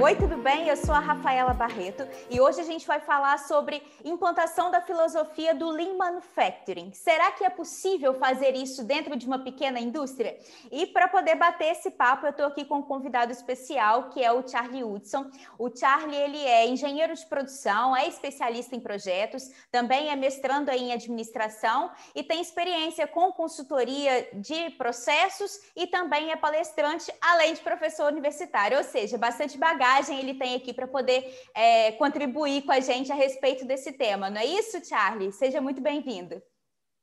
Oi, tudo bem? Eu sou a Rafaela Barreto e hoje a gente vai falar sobre implantação da filosofia do Lean Manufacturing. Será que é possível fazer isso dentro de uma pequena indústria? E para poder bater esse papo, eu estou aqui com um convidado especial, que é o Charlie Hudson. O Charlie, ele é engenheiro de produção, é especialista em projetos, também é mestrando em administração e tem experiência com consultoria de processos e também é palestrante, além de professor universitário, ou seja, bastante bagagem bagagem ele tem aqui para poder é, contribuir com a gente a respeito desse tema. Não é isso, Charlie? Seja muito bem-vindo.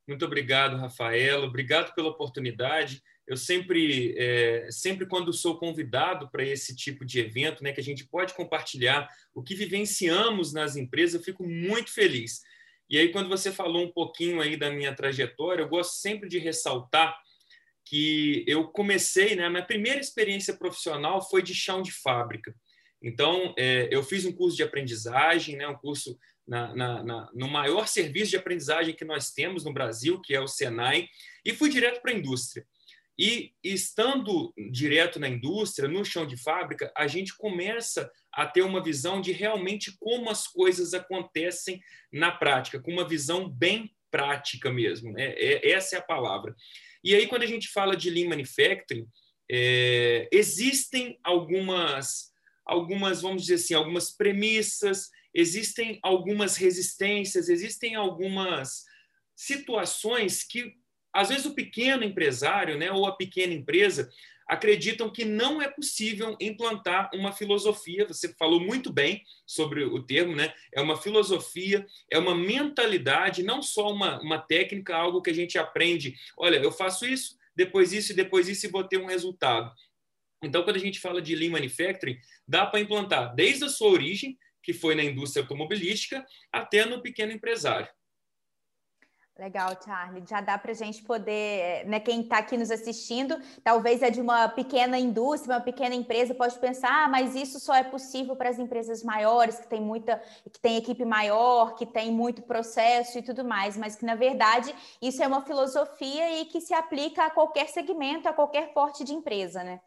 Muito obrigado, Rafaela. Obrigado pela oportunidade. Eu sempre, é, sempre quando sou convidado para esse tipo de evento, né, que a gente pode compartilhar o que vivenciamos nas empresas, eu fico muito feliz. E aí, quando você falou um pouquinho aí da minha trajetória, eu gosto sempre de ressaltar que eu comecei, né, minha primeira experiência profissional foi de chão de fábrica. Então, é, eu fiz um curso de aprendizagem, né, um curso na, na, na, no maior serviço de aprendizagem que nós temos no Brasil, que é o Senai, e fui direto para a indústria. E estando direto na indústria, no chão de fábrica, a gente começa a ter uma visão de realmente como as coisas acontecem na prática, com uma visão bem prática mesmo. Né? É, essa é a palavra. E aí, quando a gente fala de Lean Manufacturing, é, existem algumas algumas, vamos dizer assim, algumas premissas, existem algumas resistências, existem algumas situações que, às vezes, o pequeno empresário né, ou a pequena empresa acreditam que não é possível implantar uma filosofia. Você falou muito bem sobre o termo, né? É uma filosofia, é uma mentalidade, não só uma, uma técnica, algo que a gente aprende. Olha, eu faço isso, depois isso e depois isso e vou ter um resultado. Então, quando a gente fala de Lean Manufacturing, dá para implantar desde a sua origem, que foi na indústria automobilística, até no pequeno empresário. Legal, Charlie. Já dá para a gente poder, né? Quem está aqui nos assistindo, talvez é de uma pequena indústria, uma pequena empresa, pode pensar, ah, mas isso só é possível para as empresas maiores, que tem muita, que tem equipe maior, que tem muito processo e tudo mais, mas que na verdade isso é uma filosofia e que se aplica a qualquer segmento, a qualquer porte de empresa, né?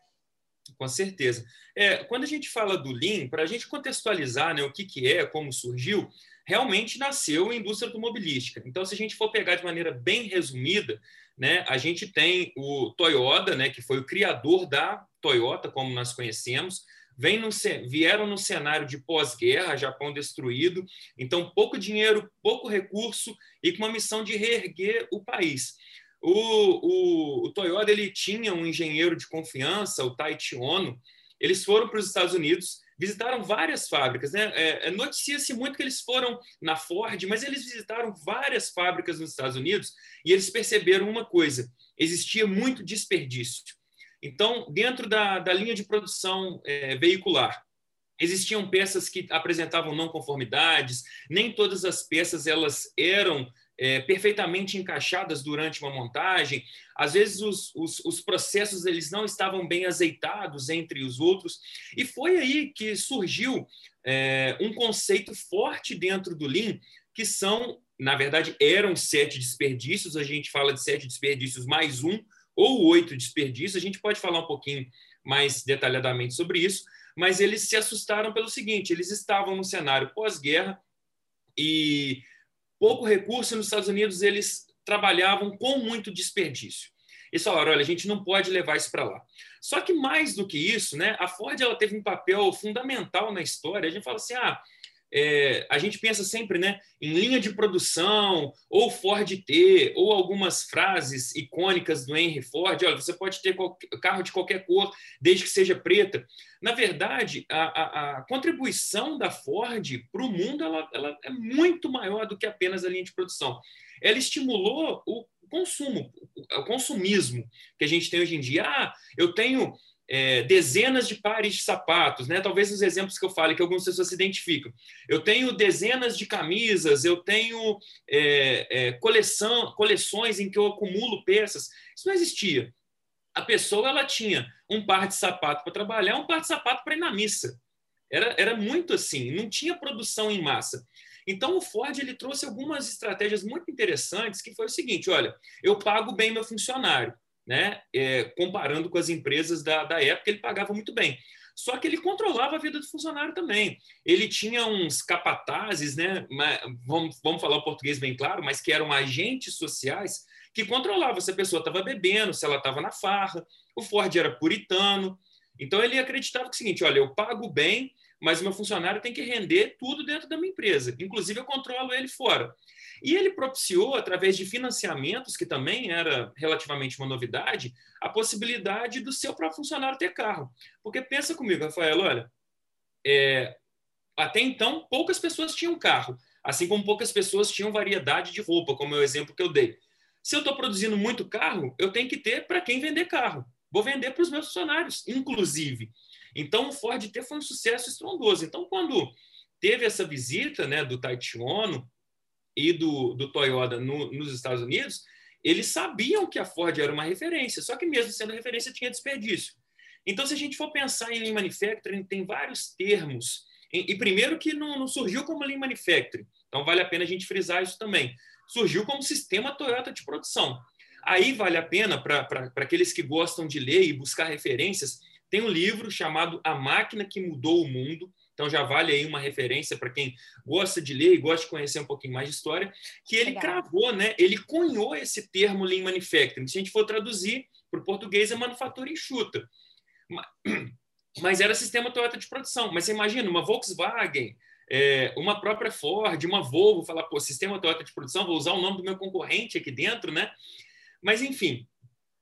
Com certeza. É, quando a gente fala do Lean, para a gente contextualizar né, o que, que é, como surgiu, realmente nasceu em indústria automobilística. Então, se a gente for pegar de maneira bem resumida, né, a gente tem o Toyota, né, que foi o criador da Toyota, como nós conhecemos, vem no, vieram no cenário de pós-guerra, Japão destruído, então pouco dinheiro, pouco recurso e com uma missão de reerguer o país. O, o, o, Toyota ele tinha um engenheiro de confiança, o Taichi Ono. Eles foram para os Estados Unidos, visitaram várias fábricas. Né? É, é, Noticia-se muito que eles foram na Ford, mas eles visitaram várias fábricas nos Estados Unidos e eles perceberam uma coisa: existia muito desperdício. Então, dentro da, da linha de produção é, veicular, existiam peças que apresentavam não conformidades, nem todas as peças elas eram é, perfeitamente encaixadas durante uma montagem. Às vezes os, os, os, processos eles não estavam bem azeitados entre os outros. E foi aí que surgiu é, um conceito forte dentro do Lean, que são, na verdade, eram sete desperdícios. A gente fala de sete desperdícios mais um ou oito desperdícios. A gente pode falar um pouquinho mais detalhadamente sobre isso. Mas eles se assustaram pelo seguinte: eles estavam no cenário pós-guerra e pouco recurso nos Estados Unidos eles trabalhavam com muito desperdício. Eles falaram, olha, a gente não pode levar isso para lá. Só que mais do que isso, né, a Ford ela teve um papel fundamental na história. A gente fala assim, ah, é, a gente pensa sempre né, em linha de produção, ou Ford T, ou algumas frases icônicas do Henry Ford. Olha, você pode ter qualquer, carro de qualquer cor, desde que seja preta. Na verdade, a, a, a contribuição da Ford para o mundo ela, ela é muito maior do que apenas a linha de produção. Ela estimulou o consumo, o consumismo que a gente tem hoje em dia. Ah, eu tenho é, dezenas de pares de sapatos, né? Talvez os exemplos que eu fale que algumas pessoas se identificam. Eu tenho dezenas de camisas, eu tenho é, é, coleção, coleções em que eu acumulo peças. Isso não existia. A pessoa ela tinha um par de sapato para trabalhar, um par de sapato para ir na missa. Era, era muito assim, não tinha produção em massa. Então, o Ford ele trouxe algumas estratégias muito interessantes, que foi o seguinte, olha, eu pago bem meu funcionário, né? É, comparando com as empresas da, da época, ele pagava muito bem. Só que ele controlava a vida do funcionário também. Ele tinha uns capatazes, né? Vamos, vamos falar o português bem claro, mas que eram agentes sociais que controlavam se a pessoa estava bebendo, se ela estava na farra. O Ford era puritano. Então ele acreditava que o seguinte: olha, eu pago bem, mas meu funcionário tem que render tudo dentro da minha empresa. Inclusive, eu controlo ele fora. E ele propiciou, através de financiamentos, que também era relativamente uma novidade, a possibilidade do seu próprio funcionário ter carro. Porque pensa comigo, Rafael, olha, é, até então poucas pessoas tinham carro, assim como poucas pessoas tinham variedade de roupa, como é o exemplo que eu dei. Se eu estou produzindo muito carro, eu tenho que ter para quem vender carro. Vou vender para os meus funcionários, inclusive. Então, o Ford T foi um sucesso estrondoso. Então, quando teve essa visita né, do Taichi Ono e do, do Toyota no, nos Estados Unidos, eles sabiam que a Ford era uma referência, só que mesmo sendo referência tinha desperdício. Então, se a gente for pensar em Lean Manufacturing, tem vários termos. E, e primeiro que não, não, surgiu como Lean Manufacturing, então vale a pena a gente frisar isso também. Surgiu como sistema Toyota de produção. Aí vale a pena para aqueles que gostam de ler e buscar referências, tem um livro chamado A Máquina que Mudou o Mundo, então já vale aí uma referência para quem gosta de ler e gosta de conhecer um pouquinho mais de história, que ele Legal. cravou, né? Ele cunhou esse termo Lean Manufacturing. Se a gente for traduzir para o português, é manufatura enxuta. Mas era sistema Toyota de produção. Mas você imagina, uma Volkswagen, é, uma própria Ford, uma Volvo, falar, pô, sistema Toyota de produção, vou usar o nome do meu concorrente aqui dentro, né? Mas, enfim,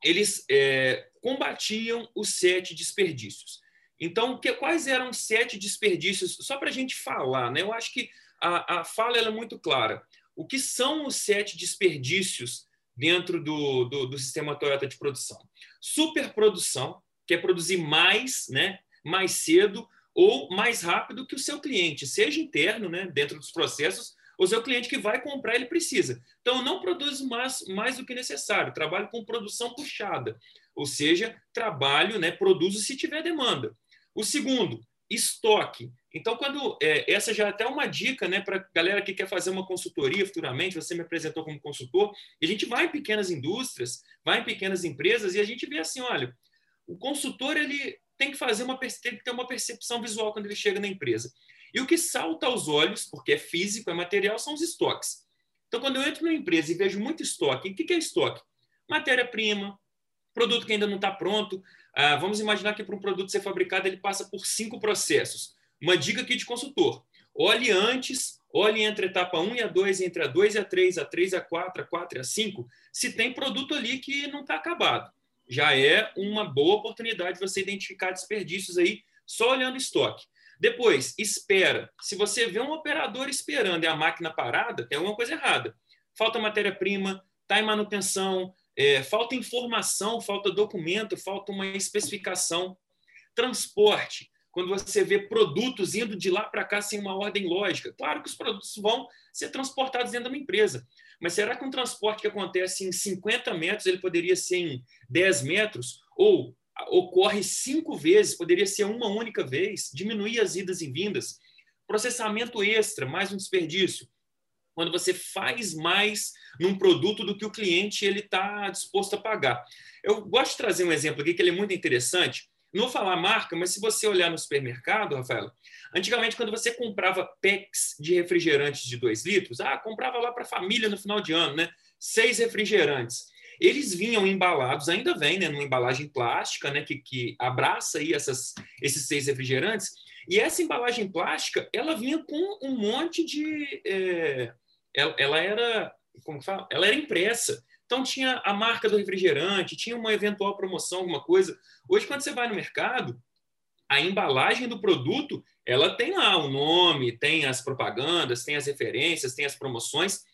eles é, combatiam os sete desperdícios. Então, que, quais eram sete desperdícios? Só para a gente falar, né? eu acho que a, a fala é muito clara. O que são os sete desperdícios dentro do, do, do sistema Toyota de produção? Superprodução, que é produzir mais, né, mais cedo ou mais rápido que o seu cliente, seja interno, né, dentro dos processos, ou seu cliente que vai comprar, ele precisa. Então, não produzo mais, mais do que necessário, trabalho com produção puxada, ou seja, trabalho, né, produzo se tiver demanda. O segundo, estoque. Então, quando é, essa já é até uma dica né, para galera que quer fazer uma consultoria futuramente, você me apresentou como consultor, e a gente vai em pequenas indústrias, vai em pequenas empresas, e a gente vê assim: olha, o consultor ele tem que fazer uma tem que ter uma percepção visual quando ele chega na empresa. E o que salta aos olhos, porque é físico, é material, são os estoques. Então, quando eu entro numa empresa e vejo muito estoque, o que é estoque? Matéria-prima, produto que ainda não está pronto, ah, vamos imaginar que para um produto ser fabricado ele passa por cinco processos. Uma dica aqui de consultor: olhe antes, olhe entre a etapa 1 e a 2, entre a 2 e a 3, a 3 e a 4, a 4 e a 5, se tem produto ali que não está acabado. Já é uma boa oportunidade você identificar desperdícios aí só olhando estoque. Depois, espera. Se você vê um operador esperando e a máquina parada, tem alguma coisa errada. Falta matéria-prima, está em manutenção, é, falta informação, falta documento, falta uma especificação. Transporte, quando você vê produtos indo de lá para cá sem uma ordem lógica. Claro que os produtos vão ser transportados dentro de uma empresa, mas será que um transporte que acontece em 50 metros ele poderia ser em 10 metros? Ou ocorre cinco vezes, poderia ser uma única vez, diminuir as idas e vindas. Processamento extra, mais um desperdício quando você faz mais num produto do que o cliente ele está disposto a pagar. Eu gosto de trazer um exemplo aqui que ele é muito interessante. Não vou falar marca, mas se você olhar no supermercado, Rafael, antigamente quando você comprava packs de refrigerantes de 2 litros, ah, comprava lá para a família no final de ano, né? Seis refrigerantes. Eles vinham embalados, ainda vem, né, numa embalagem plástica, né, que, que abraça aí essas, esses seis refrigerantes. E essa embalagem plástica, ela vinha com um monte de é, ela, ela era, como fala? Ela era impressa. Então tinha a marca do refrigerante, tinha uma eventual promoção, alguma coisa. Hoje, quando você vai no mercado, a embalagem do produto, ela tem lá o nome, tem as propagandas, tem as referências, tem as promoções,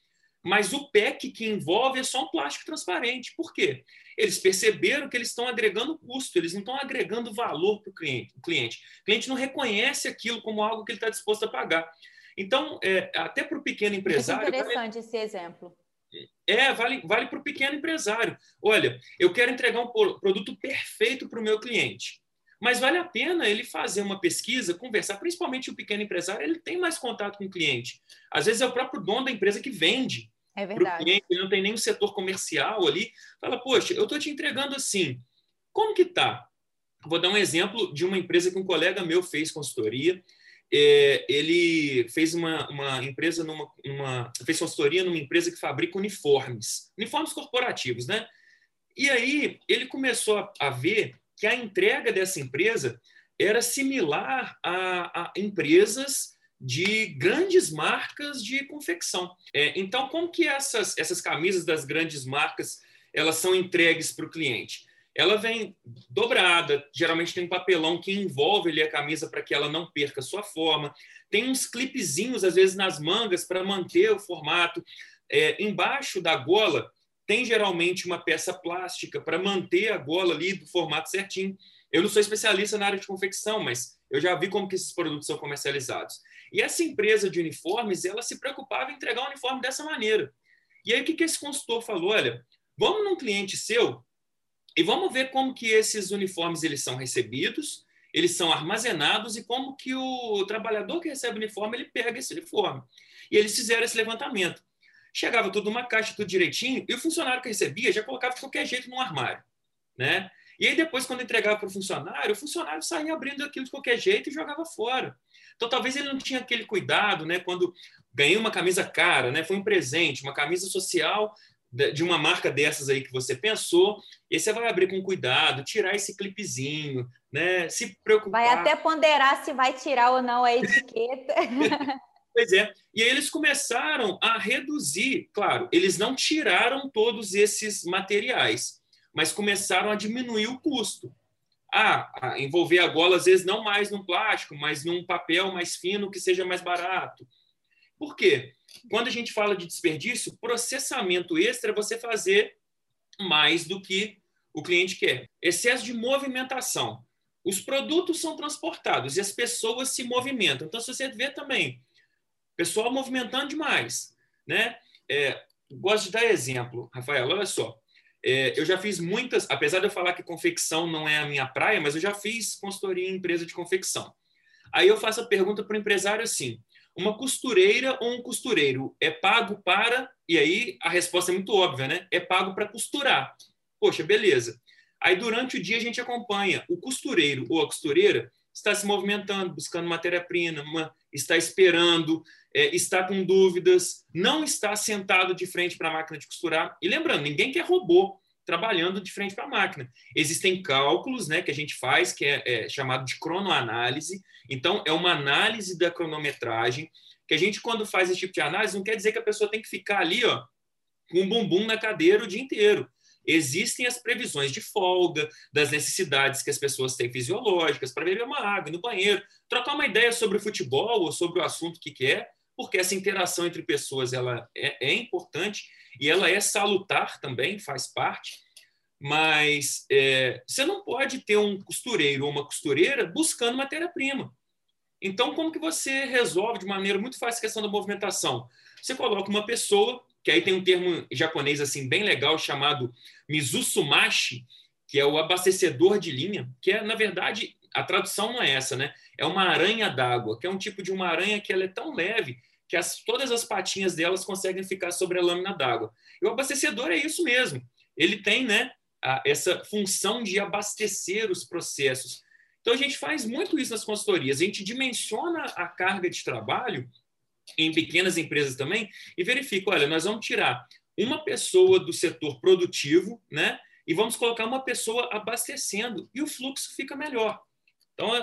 mas o PEC que envolve é só um plástico transparente. Por quê? Eles perceberam que eles estão agregando custo, eles não estão agregando valor para o cliente. O cliente não reconhece aquilo como algo que ele está disposto a pagar. Então, é, até para o pequeno empresário. É interessante vale, esse exemplo. É, vale, vale para o pequeno empresário. Olha, eu quero entregar um produto perfeito para o meu cliente. Mas vale a pena ele fazer uma pesquisa, conversar, principalmente o pequeno empresário, ele tem mais contato com o cliente. Às vezes é o próprio dono da empresa que vende. É verdade. Cliente, ele não tem nenhum setor comercial ali. Fala, poxa, eu estou te entregando assim. Como que tá? Vou dar um exemplo de uma empresa que um colega meu fez consultoria. É, ele fez uma, uma empresa numa, uma, fez consultoria numa empresa que fabrica uniformes, uniformes corporativos, né? E aí ele começou a, a ver que a entrega dessa empresa era similar a, a empresas de grandes marcas de confecção. É, então, como que essas, essas camisas das grandes marcas elas são entregues para o cliente? Ela vem dobrada, geralmente tem um papelão que envolve ali a camisa para que ela não perca sua forma. Tem uns clipezinhos, às vezes, nas mangas para manter o formato. É, embaixo da gola tem geralmente uma peça plástica para manter a gola ali do formato certinho. Eu não sou especialista na área de confecção, mas eu já vi como que esses produtos são comercializados. E essa empresa de uniformes, ela se preocupava em entregar o uniforme dessa maneira. E aí o que, que esse consultor falou? Olha, vamos num cliente seu e vamos ver como que esses uniformes eles são recebidos, eles são armazenados e como que o trabalhador que recebe o uniforme ele pega esse uniforme. E eles fizeram esse levantamento. Chegava tudo numa caixa, tudo direitinho, e o funcionário que recebia já colocava de qualquer jeito num armário. Né? E aí depois, quando entregava para o funcionário, o funcionário saía abrindo aquilo de qualquer jeito e jogava fora. Então talvez ele não tinha aquele cuidado, né? Quando ganhei uma camisa cara, né? Foi um presente, uma camisa social de uma marca dessas aí que você pensou, e você vai abrir com cuidado, tirar esse clipezinho, né? Se preocupar. Vai até ponderar se vai tirar ou não a etiqueta. pois é. E aí eles começaram a reduzir, claro, eles não tiraram todos esses materiais, mas começaram a diminuir o custo. Ah, envolver a gola, às vezes, não mais num plástico, mas num papel mais fino que seja mais barato. Por quê? Quando a gente fala de desperdício, processamento extra é você fazer mais do que o cliente quer. Excesso de movimentação. Os produtos são transportados e as pessoas se movimentam. Então, se você vê também, pessoal movimentando demais, né? É, gosto de dar exemplo, Rafael, olha só. É, eu já fiz muitas, apesar de eu falar que confecção não é a minha praia, mas eu já fiz consultoria em empresa de confecção. Aí eu faço a pergunta para o empresário assim: uma costureira ou um costureiro é pago para. E aí a resposta é muito óbvia, né? É pago para costurar. Poxa, beleza. Aí durante o dia a gente acompanha o costureiro ou a costureira está se movimentando, buscando matéria-prima, está esperando, é, está com dúvidas, não está sentado de frente para a máquina de costurar. E lembrando, ninguém quer robô trabalhando de frente para a máquina. Existem cálculos né, que a gente faz, que é, é chamado de cronoanálise. Então, é uma análise da cronometragem, que a gente, quando faz esse tipo de análise, não quer dizer que a pessoa tem que ficar ali ó, com um bumbum na cadeira o dia inteiro. Existem as previsões de folga, das necessidades que as pessoas têm fisiológicas para beber uma água, no banheiro, trocar uma ideia sobre o futebol ou sobre o assunto que quer, porque essa interação entre pessoas ela é, é importante e ela é salutar também, faz parte, mas é, você não pode ter um costureiro ou uma costureira buscando matéria-prima. Então, como que você resolve de maneira muito fácil a questão da movimentação? Você coloca uma pessoa, que aí tem um termo japonês assim bem legal chamado mizusumashi, que é o abastecedor de linha, que é, na verdade, a tradução não é essa, né? É uma aranha d'água, que é um tipo de uma aranha que ela é tão leve que as, todas as patinhas delas conseguem ficar sobre a lâmina d'água. E o abastecedor é isso mesmo. Ele tem né, a, essa função de abastecer os processos. Então, a gente faz muito isso nas consultorias. A gente dimensiona a carga de trabalho em pequenas empresas também e verifica, olha, nós vamos tirar uma pessoa do setor produtivo, né? E vamos colocar uma pessoa abastecendo e o fluxo fica melhor. Então, a,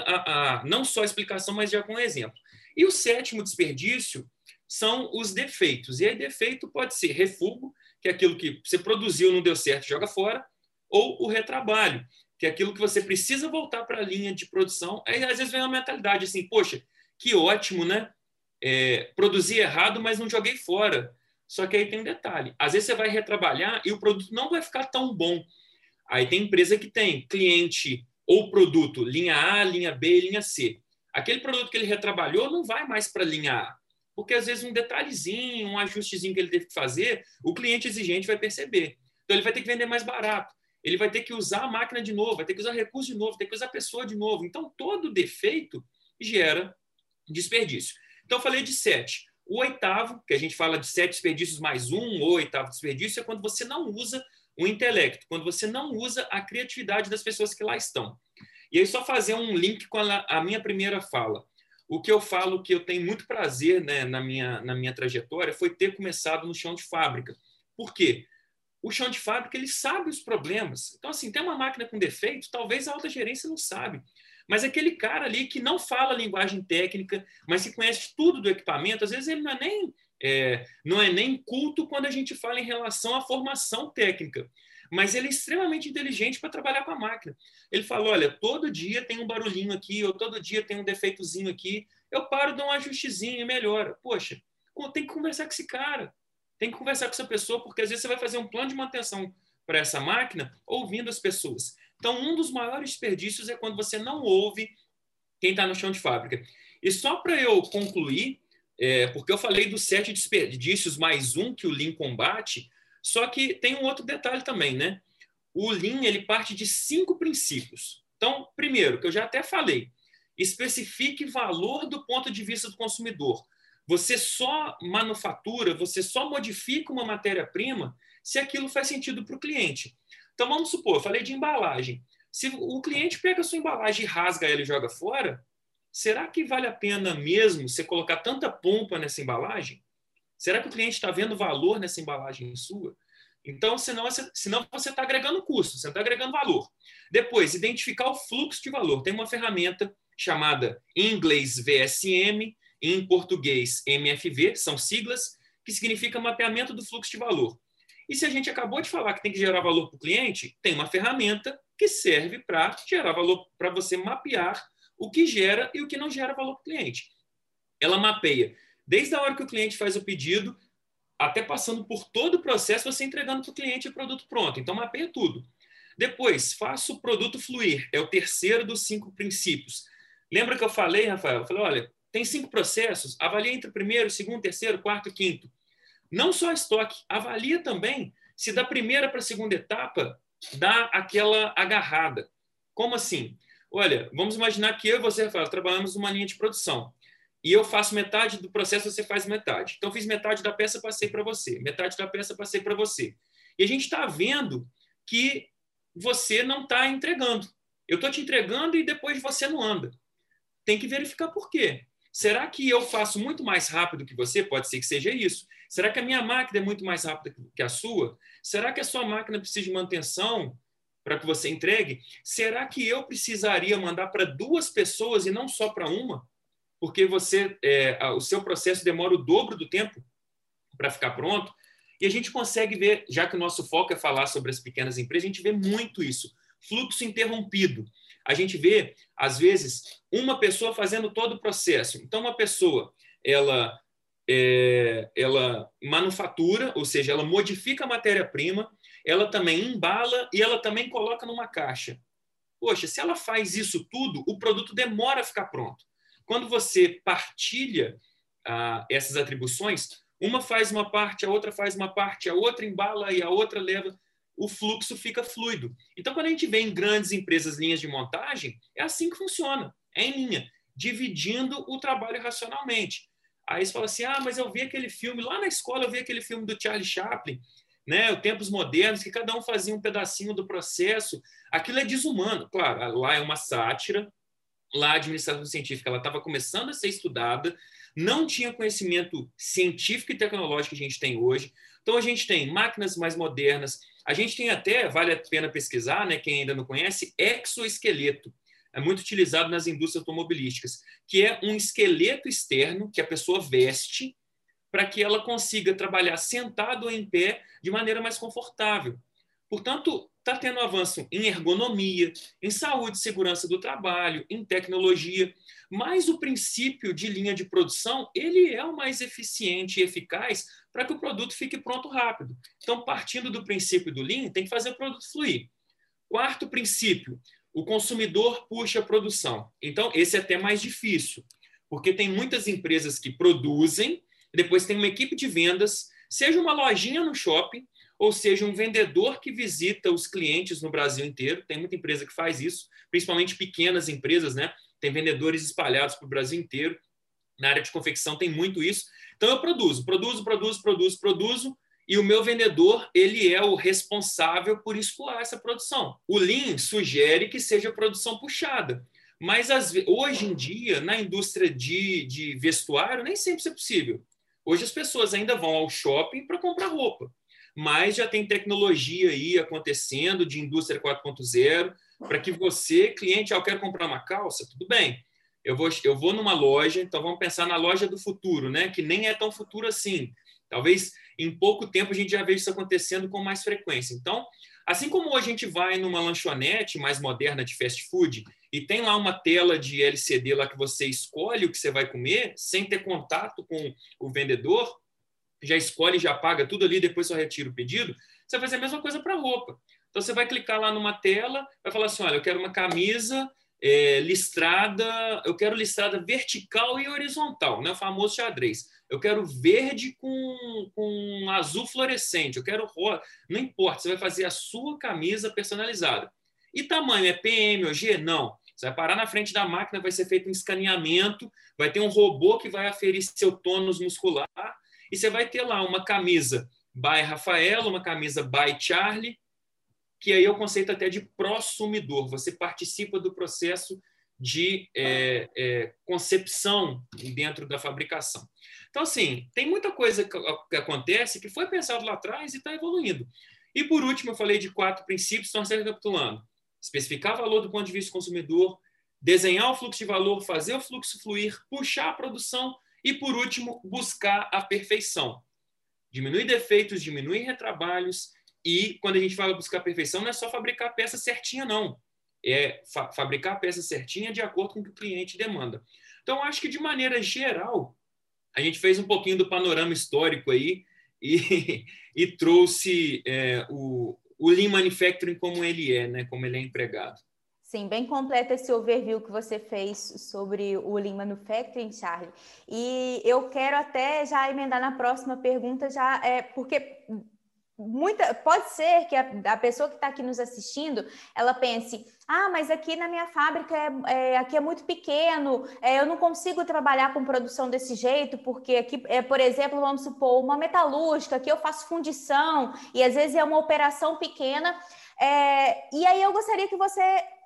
a, não só a explicação, mas já com um exemplo. E o sétimo desperdício são os defeitos. E aí, defeito pode ser refugo, que é aquilo que você produziu, não deu certo, joga fora, ou o retrabalho, que é aquilo que você precisa voltar para a linha de produção. Aí, às vezes, vem uma mentalidade assim: poxa, que ótimo, né? É, produzi errado, mas não joguei fora. Só que aí tem um detalhe: às vezes você vai retrabalhar e o produto não vai ficar tão bom. Aí tem empresa que tem cliente ou produto linha A, linha B, linha C. Aquele produto que ele retrabalhou não vai mais para a linha A porque às vezes um detalhezinho, um ajustezinho que ele teve que fazer, o cliente exigente vai perceber. Então ele vai ter que vender mais barato. ele vai ter que usar a máquina de novo, vai ter que usar recurso de novo, vai ter que usar a pessoa de novo. Então, todo defeito gera desperdício. Então, falei de sete. O oitavo, que a gente fala de sete desperdícios mais um, ou oitavo desperdício, é quando você não usa o intelecto, quando você não usa a criatividade das pessoas que lá estão. E aí, só fazer um link com a minha primeira fala. O que eu falo que eu tenho muito prazer né, na, minha, na minha trajetória foi ter começado no chão de fábrica. Por quê? O chão de fábrica ele sabe os problemas. Então, assim, tem uma máquina com defeito, talvez a alta gerência não sabe. Mas aquele cara ali que não fala linguagem técnica, mas que conhece tudo do equipamento, às vezes ele não é nem, é, não é nem culto quando a gente fala em relação à formação técnica. Mas ele é extremamente inteligente para trabalhar com a máquina. Ele fala: olha, todo dia tem um barulhinho aqui, ou todo dia tem um defeitozinho aqui. Eu paro, dou um ajustezinho e melhora. Poxa, tem que conversar com esse cara. Tem que conversar com essa pessoa, porque às vezes você vai fazer um plano de manutenção para essa máquina ouvindo as pessoas. Então, um dos maiores desperdícios é quando você não ouve quem está no chão de fábrica. E só para eu concluir, é, porque eu falei dos sete desperdícios mais um que o Lean combate, só que tem um outro detalhe também, né? O Lean ele parte de cinco princípios. Então, primeiro, que eu já até falei, especifique valor do ponto de vista do consumidor. Você só manufatura, você só modifica uma matéria-prima se aquilo faz sentido para o cliente. Então, vamos supor, eu falei de embalagem. Se o cliente pega a sua embalagem e rasga ela e joga fora, será que vale a pena mesmo você colocar tanta pompa nessa embalagem? Será que o cliente está vendo valor nessa embalagem sua? Então, senão, senão você está agregando custo, você está agregando valor. Depois, identificar o fluxo de valor. Tem uma ferramenta chamada em inglês VSM, em português MFV, são siglas, que significa mapeamento do fluxo de valor. E se a gente acabou de falar que tem que gerar valor para o cliente, tem uma ferramenta que serve para gerar valor, para você mapear o que gera e o que não gera valor para o cliente. Ela mapeia desde a hora que o cliente faz o pedido, até passando por todo o processo, você entregando para o cliente o produto pronto. Então, mapeia tudo. Depois, faça o produto fluir. É o terceiro dos cinco princípios. Lembra que eu falei, Rafael? Eu falei, olha, tem cinco processos, avalie entre o primeiro, segundo, terceiro, quarto e quinto. Não só estoque, avalia também se da primeira para a segunda etapa dá aquela agarrada. Como assim? Olha, vamos imaginar que eu e você, Rafael, trabalhamos numa linha de produção. E eu faço metade do processo, você faz metade. Então, fiz metade da peça, passei para você. Metade da peça, passei para você. E a gente está vendo que você não está entregando. Eu estou te entregando e depois você não anda. Tem que verificar por quê. Será que eu faço muito mais rápido que você? Pode ser que seja isso. Será que a minha máquina é muito mais rápida que a sua? Será que a sua máquina precisa de manutenção para que você entregue? Será que eu precisaria mandar para duas pessoas e não só para uma? Porque você, é, o seu processo demora o dobro do tempo para ficar pronto. E a gente consegue ver, já que o nosso foco é falar sobre as pequenas empresas, a gente vê muito isso. Fluxo interrompido a gente vê, às vezes, uma pessoa fazendo todo o processo. Então, uma pessoa, ela, é, ela manufatura, ou seja, ela modifica a matéria-prima, ela também embala e ela também coloca numa caixa. Poxa, se ela faz isso tudo, o produto demora a ficar pronto. Quando você partilha ah, essas atribuições, uma faz uma parte, a outra faz uma parte, a outra embala e a outra leva o fluxo fica fluido. Então, quando a gente vê em grandes empresas linhas de montagem, é assim que funciona, é em linha, dividindo o trabalho racionalmente. Aí você fala assim: ah, mas eu vi aquele filme, lá na escola eu vi aquele filme do Charlie Chaplin, né, o Tempos Modernos, que cada um fazia um pedacinho do processo. Aquilo é desumano. Claro, lá é uma sátira, lá a administração científica ela estava começando a ser estudada, não tinha conhecimento científico e tecnológico que a gente tem hoje. Então, a gente tem máquinas mais modernas, a gente tem até, vale a pena pesquisar, né, quem ainda não conhece, exoesqueleto. É muito utilizado nas indústrias automobilísticas, que é um esqueleto externo que a pessoa veste para que ela consiga trabalhar sentado ou em pé de maneira mais confortável. Portanto, está tendo avanço em ergonomia, em saúde e segurança do trabalho, em tecnologia, mas o princípio de linha de produção ele é o mais eficiente e eficaz para que o produto fique pronto rápido. Então, partindo do princípio do Lean, tem que fazer o produto fluir. Quarto princípio, o consumidor puxa a produção. Então, esse é até mais difícil, porque tem muitas empresas que produzem, depois tem uma equipe de vendas, seja uma lojinha no shopping ou seja, um vendedor que visita os clientes no Brasil inteiro. Tem muita empresa que faz isso, principalmente pequenas empresas, né? Tem vendedores espalhados para o Brasil inteiro. Na área de confecção tem muito isso. Então eu produzo, produzo, produzo, produzo, produzo, e o meu vendedor ele é o responsável por escoar essa produção. O Lean sugere que seja produção puxada, mas as, hoje em dia, na indústria de, de vestuário, nem sempre isso é possível. Hoje as pessoas ainda vão ao shopping para comprar roupa, mas já tem tecnologia aí acontecendo de indústria 4.0 para que você, cliente, ah, eu quero comprar uma calça, tudo bem. Eu vou, eu vou numa loja, então vamos pensar na loja do futuro, né? Que nem é tão futuro assim. Talvez em pouco tempo a gente já veja isso acontecendo com mais frequência. Então, assim como a gente vai numa lanchonete mais moderna de fast food e tem lá uma tela de LCD lá que você escolhe o que você vai comer, sem ter contato com o vendedor, já escolhe, já paga tudo ali, depois só retira o pedido, você vai fazer a mesma coisa para roupa. Então, você vai clicar lá numa tela, vai falar assim: olha, eu quero uma camisa é, listrada, eu quero listrada vertical e horizontal, né? o famoso xadrez eu quero verde com, com azul fluorescente, eu quero rosa. Não importa, você vai fazer a sua camisa personalizada. E tamanho é PM ou G? Não. Você vai parar na frente da máquina, vai ser feito um escaneamento, vai ter um robô que vai aferir seu tônus muscular, e você vai ter lá uma camisa by Rafael, uma camisa by Charlie, que aí é o conceito até de prosumidor. Você participa do processo de é, é, concepção dentro da fabricação. Então, assim, tem muita coisa que, acontece que foi pensado lá atrás e está evoluindo. E, por último, eu falei de quatro princípios, então, recapitulando. Especificar valor do ponto de vista do consumidor, desenhar o fluxo de valor, fazer o fluxo fluir, puxar a produção e, por último, buscar a perfeição. Diminuir defeitos, diminuir retrabalhos e, quando a gente fala buscar a perfeição, não é só fabricar a peça certinha, não. É fa fabricar a peça certinha de acordo com o que o cliente demanda. Então, acho que, de maneira geral, a gente fez um pouquinho do panorama histórico aí e, e trouxe é, o, o Lean Manufacturing como ele é, né, como ele é empregado. Sim, bem completo esse overview que você fez sobre o Lean Manufacturing, Charlie. E eu quero até já emendar na próxima pergunta, já é porque muita pode ser que a, a pessoa que está aqui nos assistindo ela pense ah mas aqui na minha fábrica é, é aqui é muito pequeno é, eu não consigo trabalhar com produção desse jeito porque aqui é por exemplo vamos supor uma metalúrgica aqui eu faço fundição e às vezes é uma operação pequena é, e aí eu gostaria que você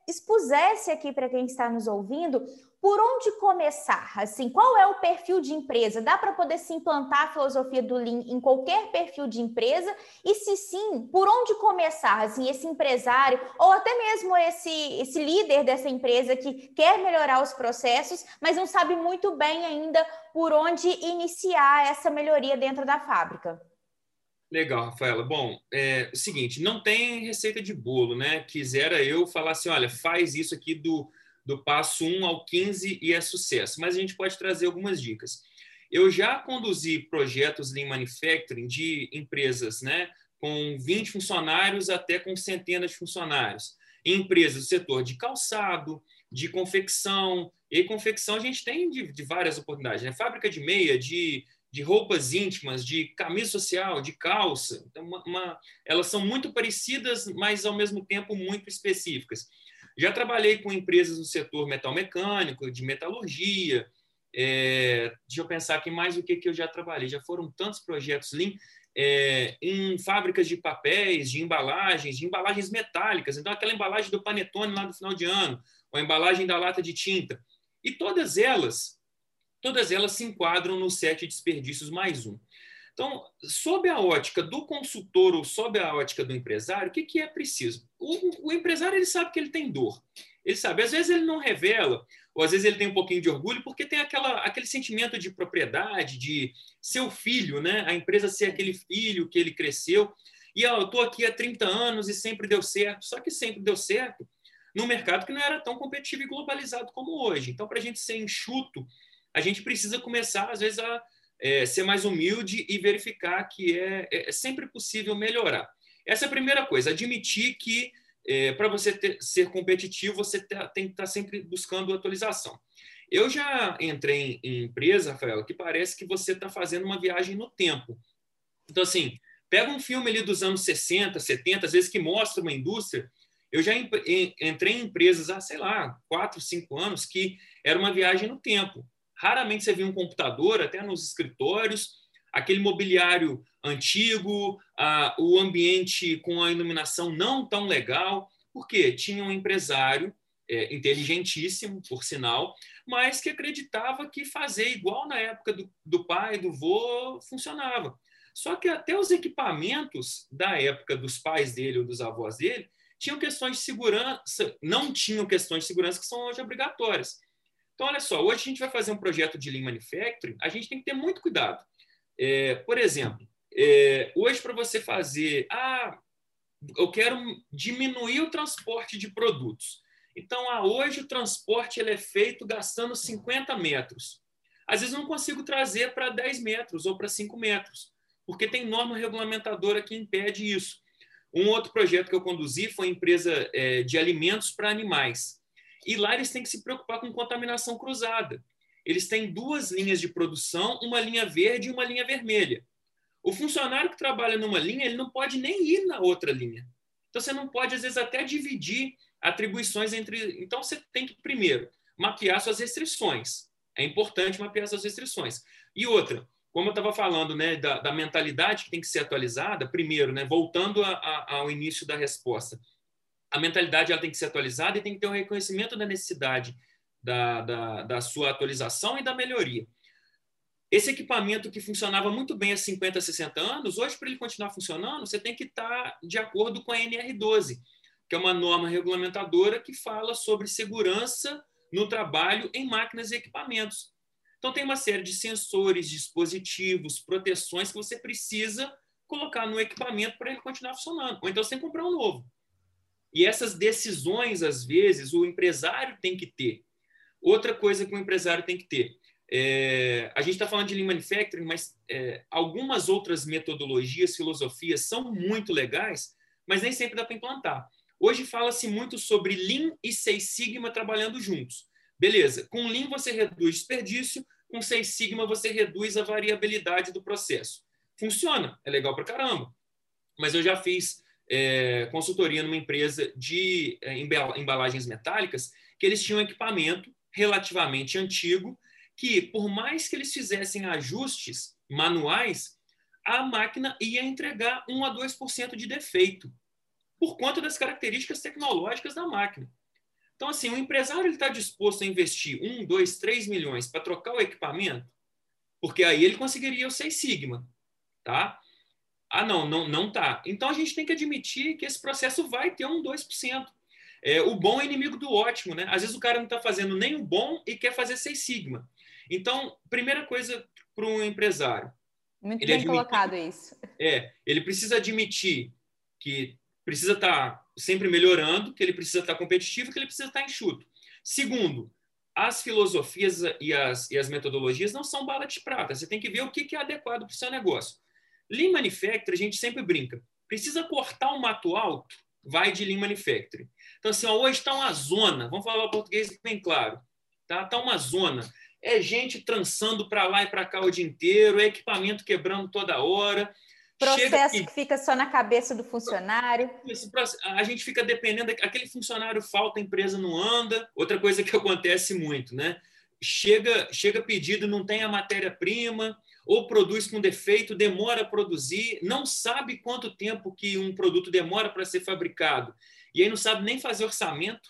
expusesse aqui para quem está nos ouvindo por onde começar? Assim, qual é o perfil de empresa? Dá para poder se implantar a filosofia do Lean em qualquer perfil de empresa? E se sim, por onde começar? Assim, esse empresário ou até mesmo esse, esse líder dessa empresa que quer melhorar os processos, mas não sabe muito bem ainda por onde iniciar essa melhoria dentro da fábrica. Legal, Rafaela. Bom, é o seguinte, não tem receita de bolo, né? Quisera eu falar assim, olha, faz isso aqui do do passo 1 ao 15 e é sucesso. Mas a gente pode trazer algumas dicas. Eu já conduzi projetos Lean Manufacturing de empresas né, com 20 funcionários até com centenas de funcionários. Em empresas do setor de calçado, de confecção. E confecção a gente tem de, de várias oportunidades. Né? Fábrica de meia, de, de roupas íntimas, de camisa social, de calça. Então, uma, uma, elas são muito parecidas, mas ao mesmo tempo muito específicas. Já trabalhei com empresas do setor metal mecânico, de metalurgia. É, deixa eu pensar aqui mais o que, que eu já trabalhei. Já foram tantos projetos Lean é, em fábricas de papéis, de embalagens, de embalagens metálicas. Então, aquela embalagem do panetone lá no final de ano, ou a embalagem da lata de tinta. E todas elas, todas elas se enquadram no sete desperdícios mais um. Então, sob a ótica do consultor ou sob a ótica do empresário, o que, que é preciso? O, o, empresário ele sabe que ele tem dor. Ele sabe, às vezes ele não revela, ou às vezes ele tem um pouquinho de orgulho, porque tem aquela, aquele sentimento de propriedade, de seu filho, né? a empresa ser aquele filho que ele cresceu. E ó, eu estou aqui há 30 anos e sempre deu certo. Só que sempre deu certo num mercado que não era tão competitivo e globalizado como hoje. Então, para a gente ser enxuto, a gente precisa começar, às vezes, a é, ser mais humilde e verificar que é, é, é sempre possível melhorar. Essa é a primeira coisa, admitir que é, para você ter, ser competitivo, você tem que estar tá sempre buscando atualização. Eu já entrei em, em empresa, Rafael, que parece que você está fazendo uma viagem no tempo. Então, assim, Pega um filme ali dos anos 60, 70, às vezes que mostra uma indústria. Eu já entrei em empresas há, sei lá, quatro, cinco anos, que era uma viagem no tempo. Raramente você via um computador, até nos escritórios, aquele mobiliário antigo, o ambiente com a iluminação não tão legal, porque tinha um empresário é, inteligentíssimo, por sinal, mas que acreditava que fazer igual na época do, do pai, do vô, funcionava. Só que até os equipamentos da época dos pais dele ou dos avós dele tinham questões de segurança, não tinham questões de segurança que são hoje obrigatórias. Então, olha só, hoje a gente vai fazer um projeto de Lean Manufacturing, a gente tem que ter muito cuidado. É, por exemplo, é, hoje para você fazer, ah, eu quero diminuir o transporte de produtos. Então, ah, hoje o transporte ele é feito gastando 50 metros. Às vezes eu não consigo trazer para 10 metros ou para 5 metros, porque tem norma regulamentadora que impede isso. Um outro projeto que eu conduzi foi a empresa é, de alimentos para animais. E lá eles têm que se preocupar com contaminação cruzada. Eles têm duas linhas de produção, uma linha verde e uma linha vermelha. O funcionário que trabalha numa linha, ele não pode nem ir na outra linha. Então, você não pode, às vezes, até dividir atribuições entre. Então, você tem que, primeiro, mapear suas restrições. É importante mapear suas restrições. E outra, como eu estava falando, né, da, da, mentalidade que tem que ser atualizada, primeiro, né, voltando a, a, ao início da resposta, a mentalidade ela tem que ser atualizada e tem que ter um reconhecimento da necessidade da, da, da sua atualização e da melhoria. Esse equipamento que funcionava muito bem há 50, 60 anos, hoje, para ele continuar funcionando, você tem que estar de acordo com a NR12, que é uma norma regulamentadora que fala sobre segurança no trabalho em máquinas e equipamentos. Então, tem uma série de sensores, dispositivos, proteções que você precisa colocar no equipamento para ele continuar funcionando. Ou então você tem que comprar um novo. E essas decisões, às vezes, o empresário tem que ter. Outra coisa que o empresário tem que ter. É, a gente está falando de Lean Manufacturing, mas é, algumas outras metodologias, filosofias são muito legais, mas nem sempre dá para implantar. Hoje fala-se muito sobre Lean e Seis Sigma trabalhando juntos. Beleza, com Lean você reduz desperdício, com Seis Sigma você reduz a variabilidade do processo. Funciona, é legal para caramba. Mas eu já fiz é, consultoria numa empresa de é, embalagens metálicas que eles tinham equipamento relativamente antigo que, por mais que eles fizessem ajustes manuais, a máquina ia entregar 1 a 2% de defeito por conta das características tecnológicas da máquina. Então, assim, o empresário está disposto a investir um, dois, três milhões para trocar o equipamento, porque aí ele conseguiria o 6 Sigma, tá? Ah, não, não, não tá. Então, a gente tem que admitir que esse processo vai ter um 2%. É, o bom é inimigo do ótimo, né? Às vezes o cara não está fazendo nem o bom e quer fazer 6 Sigma. Então, primeira coisa para um empresário. Muito bem admite, colocado isso. É, ele precisa admitir que precisa estar tá sempre melhorando, que ele precisa estar tá competitivo, que ele precisa estar tá enxuto. Segundo, as filosofias e as, e as metodologias não são bala de prata. Você tem que ver o que, que é adequado para o seu negócio. Lean Manufacturing, a gente sempre brinca. Precisa cortar o mato alto? Vai de Lean Manufacturing. Então, assim, ó, hoje está uma zona, vamos falar o português bem claro. Está tá uma zona. É gente trançando para lá e para cá o dia inteiro, é equipamento quebrando toda hora. Processo que fica só na cabeça do funcionário. A gente fica dependendo, aquele funcionário falta, a empresa não anda. Outra coisa que acontece muito, né? Chega, chega pedido, não tem a matéria-prima, ou produz com defeito, demora a produzir, não sabe quanto tempo que um produto demora para ser fabricado, e aí não sabe nem fazer orçamento.